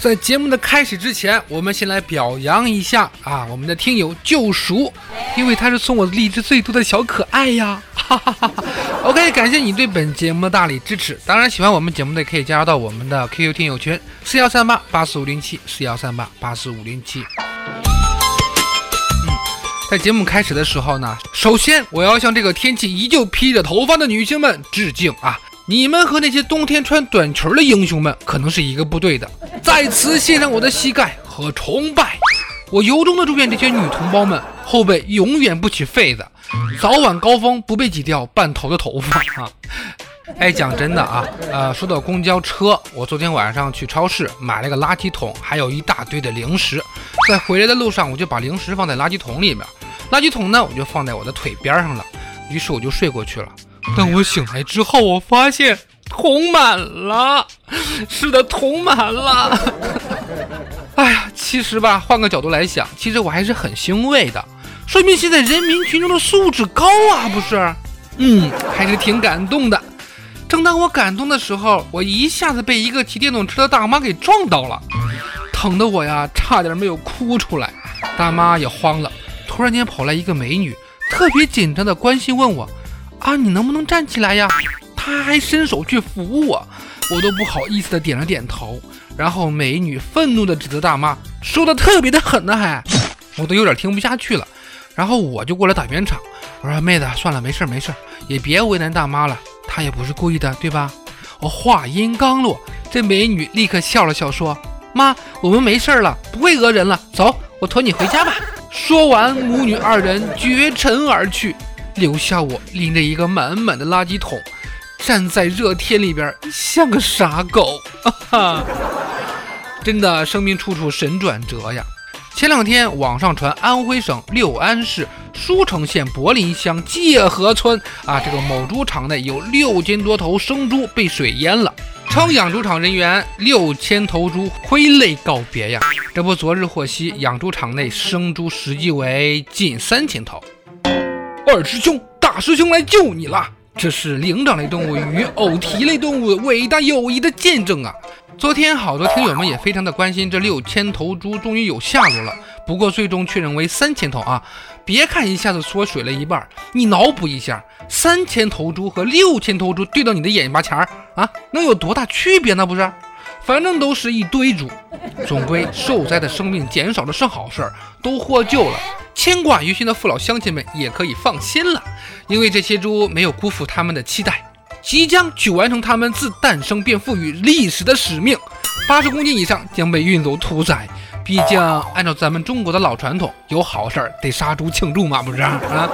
在节目的开始之前，我们先来表扬一下啊，我们的听友救赎，因为他是送我荔枝最多的小可爱呀！哈哈哈哈 OK，感谢你对本节目的大力支持。当然，喜欢我们节目的可以加入到我们的 QQ 听友群四幺三八八四五零七四幺三八八四五零七。嗯，在节目开始的时候呢，首先我要向这个天气依旧披着头发的女性们致敬啊！你们和那些冬天穿短裙的英雄们可能是一个部队的，在此献上我的膝盖和崇拜。我由衷的祝愿这些女同胞们后背永远不起痱子，早晚高峰不被挤掉半头的头发 啊！哎，讲真的啊，呃，说到公交车，我昨天晚上去超市买了个垃圾桶，还有一大堆的零食，在回来的路上我就把零食放在垃圾桶里面，垃圾桶呢我就放在我的腿边上了，于是我就睡过去了。等我醒来之后，我发现桶满了，是的，桶满了。哎呀，其实吧，换个角度来想，其实我还是很欣慰的，说明现在人民群众的素质高啊，不是？嗯，还是挺感动的。正当我感动的时候，我一下子被一个骑电动车的大妈给撞到了，疼得我呀，差点没有哭出来。大妈也慌了，突然间跑来一个美女，特别紧张的关心问我。啊，你能不能站起来呀？他还伸手去扶我，我都不好意思的点了点头。然后美女愤怒的指责大妈，说的特别的狠呢，还，我都有点听不下去了。然后我就过来打圆场，我说妹子，算了，没事没事，也别为难大妈了，她也不是故意的，对吧？我话音刚落，这美女立刻笑了笑说：“妈，我们没事了，不会讹人了，走，我驮你回家吧。”说完，母女二人绝尘而去。留下我拎着一个满满的垃圾桶，站在热天里边，像个傻狗。哈哈，真的，生命处处神转折呀！前两天网上传安徽省六安市舒城县柏林乡界河村啊，这个某猪场内有六千多头生猪被水淹了，称养猪场人员六千头猪挥泪告别呀。这不，昨日获悉，养猪场内生猪实际为近三千头。二师兄，大师兄来救你了！这是灵长类动物与偶蹄类动物伟大友谊的见证啊！昨天好多听友们也非常的关心，这六千头猪终于有下落了。不过最终确认为三千头啊！别看一下子缩水了一半，你脑补一下，三千头猪和六千头猪对到你的眼巴前儿啊，能有多大区别呢？不是？反正都是一堆猪，总归受灾的生命减少了是好事儿，都获救了。牵挂于心的父老乡亲们也可以放心了，因为这些猪没有辜负他们的期待，即将去完成他们自诞生便赋予历史的使命。八十公斤以上将被运走屠宰，毕竟按照咱们中国的老传统，有好事儿得杀猪庆祝嘛，不是啊？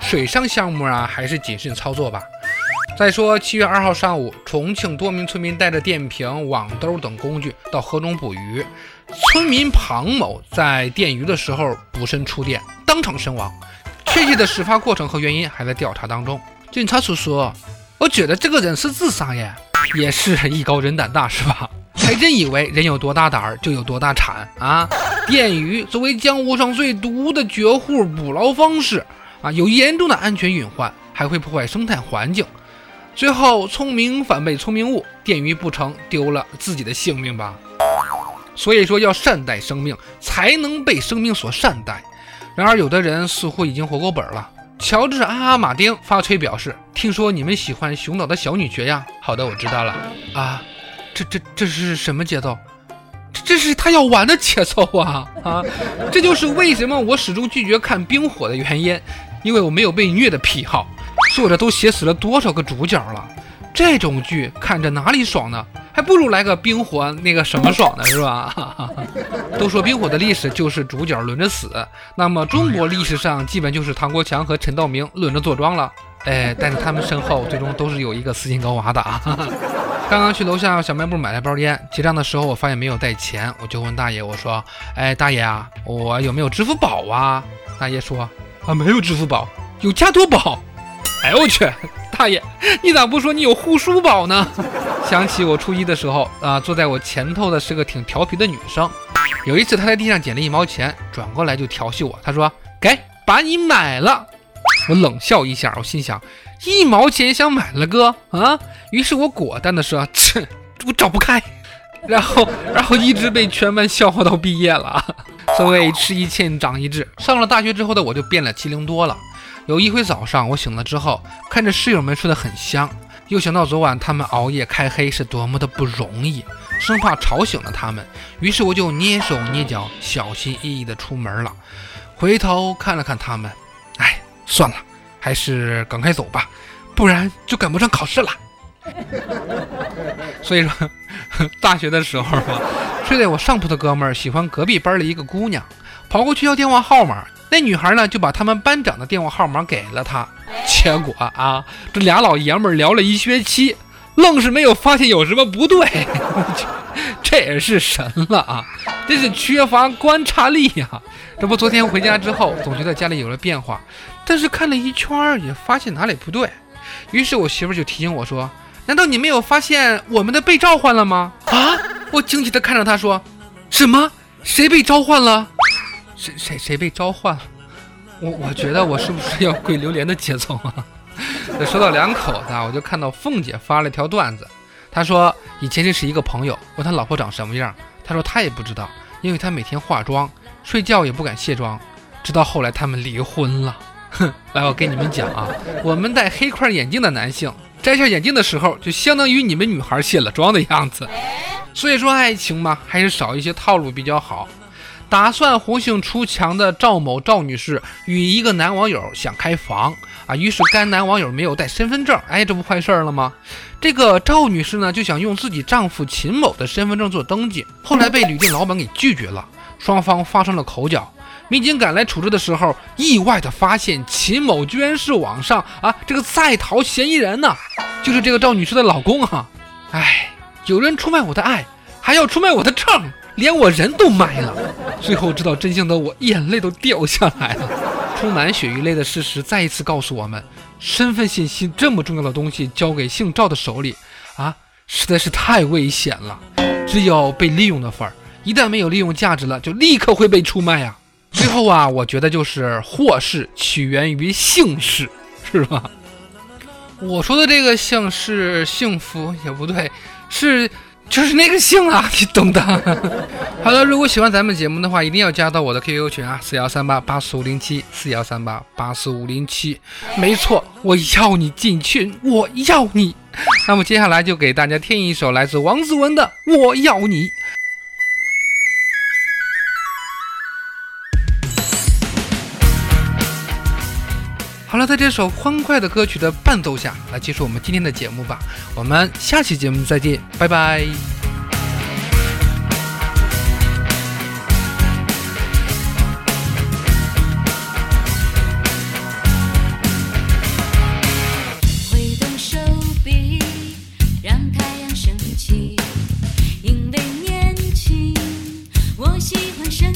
水上项目啊，还是谨慎操作吧。再说七月二号上午，重庆多名村民带着电瓶、网兜等工具到河中捕鱼。村民庞某在电鱼的时候捕身触电，当场身亡。确切的事发过程和原因还在调查当中。警察叔叔，我觉得这个人是自杀耶，也是艺高人胆大是吧？还真以为人有多大胆儿就有多大产啊！电鱼作为江湖上最毒的绝户捕捞方式啊，有严重的安全隐患，还会破坏生态环境。最后，聪明反被聪明误，电鱼不成，丢了自己的性命吧。所以说，要善待生命，才能被生命所善待。然而，有的人似乎已经活过本了。乔治阿阿马丁发推表示：“听说你们喜欢熊岛的小女爵呀？好的，我知道了。啊，这这这是什么节奏？这这是他要玩的节奏啊啊！这就是为什么我始终拒绝看冰火的原因，因为我没有被虐的癖好。作者都写死了多少个主角了？这种剧看着哪里爽呢？还不如来个冰火那个什么爽呢，是吧？都说冰火的历史就是主角轮着死，那么中国历史上基本就是唐国强和陈道明轮着坐庄了。哎，但是他们身后最终都是有一个斯琴高娃的啊。刚刚去楼下小卖部买了包烟，结账的时候我发现没有带钱，我就问大爷我说：“哎，大爷啊，我有没有支付宝啊？”大爷说：“啊，没有支付宝，有加多宝。”哎呦我去，大爷，你咋不说你有护舒宝呢？想起我初一的时候啊，坐在我前头的是个挺调皮的女生，有一次她在地上捡了一毛钱，转过来就调戏我，她说：“给，把你买了。”我冷笑一下，我心想。一毛钱想买了哥啊！于是我果断的说：“切，我找不开。”然后，然后一直被全班笑话到毕业了。所谓吃一堑长一智，上了大学之后的我就变了机灵多了。有一回早上我醒了之后，看着室友们睡得很香，又想到昨晚他们熬夜开黑是多么的不容易，生怕吵醒了他们，于是我就蹑手蹑脚、小心翼翼的出门了。回头看了看他们，哎，算了。还是赶快走吧，不然就赶不上考试了。所以说，大学的时候吧，睡在我上铺的哥们儿喜欢隔壁班的一个姑娘，跑过去要电话号码。那女孩呢，就把他们班长的电话号码给了他。结果啊，这俩老爷们聊了一学期，愣是没有发现有什么不对。这也是神了啊！真是缺乏观察力呀。这不，昨天回家之后，总觉得家里有了变化。但是看了一圈也发现哪里不对，于是我媳妇就提醒我说：“难道你没有发现我们的被召唤了吗？”啊！我惊奇地看着她说：“什么？谁被召唤了？谁谁谁被召唤了？我我觉得我是不是要跪榴莲的节奏啊？”说到两口子，啊我就看到凤姐发了一条段子，她说以前认识一个朋友，问他老婆长什么样，他说他也不知道，因为他每天化妆，睡觉也不敢卸妆，直到后来他们离婚了。哼，来，我跟你们讲啊，我们戴黑框眼镜的男性摘下眼镜的时候，就相当于你们女孩卸了妆的样子。所以说，爱情嘛，还是少一些套路比较好。打算红杏出墙的赵某赵女士与一个男网友想开房啊，于是该男网友没有带身份证，哎，这不坏事儿了吗？这个赵女士呢，就想用自己丈夫秦某的身份证做登记，后来被旅店老板给拒绝了，双方发生了口角。民警赶来处置的时候，意外的发现秦某居然是网上啊这个在逃嫌疑人呢，就是这个赵女士的老公啊！哎，有人出卖我的爱，还要出卖我的证，连我人都卖了。最后知道真相的我，眼泪都掉下来了。充满血与泪的事实再一次告诉我们，身份信息这么重要的东西交给姓赵的手里啊，实在是太危险了。只有被利用的份儿，一旦没有利用价值了，就立刻会被出卖呀。最后啊，我觉得就是祸事起源于姓氏，是吧？我说的这个姓是幸福也不对，是就是那个姓啊，你懂的。好了，如果喜欢咱们节目的话，一定要加到我的 QQ 群啊，四幺三八八四五零七，四幺三八八四五零七。没错，我要你进群，我要你。那么接下来就给大家听一首来自王子文的《我要你》。好了在这首欢快的歌曲的伴奏下来结束我们今天的节目吧。我们下期节目再见拜拜。挥动手臂让太阳升起因为年轻我喜欢生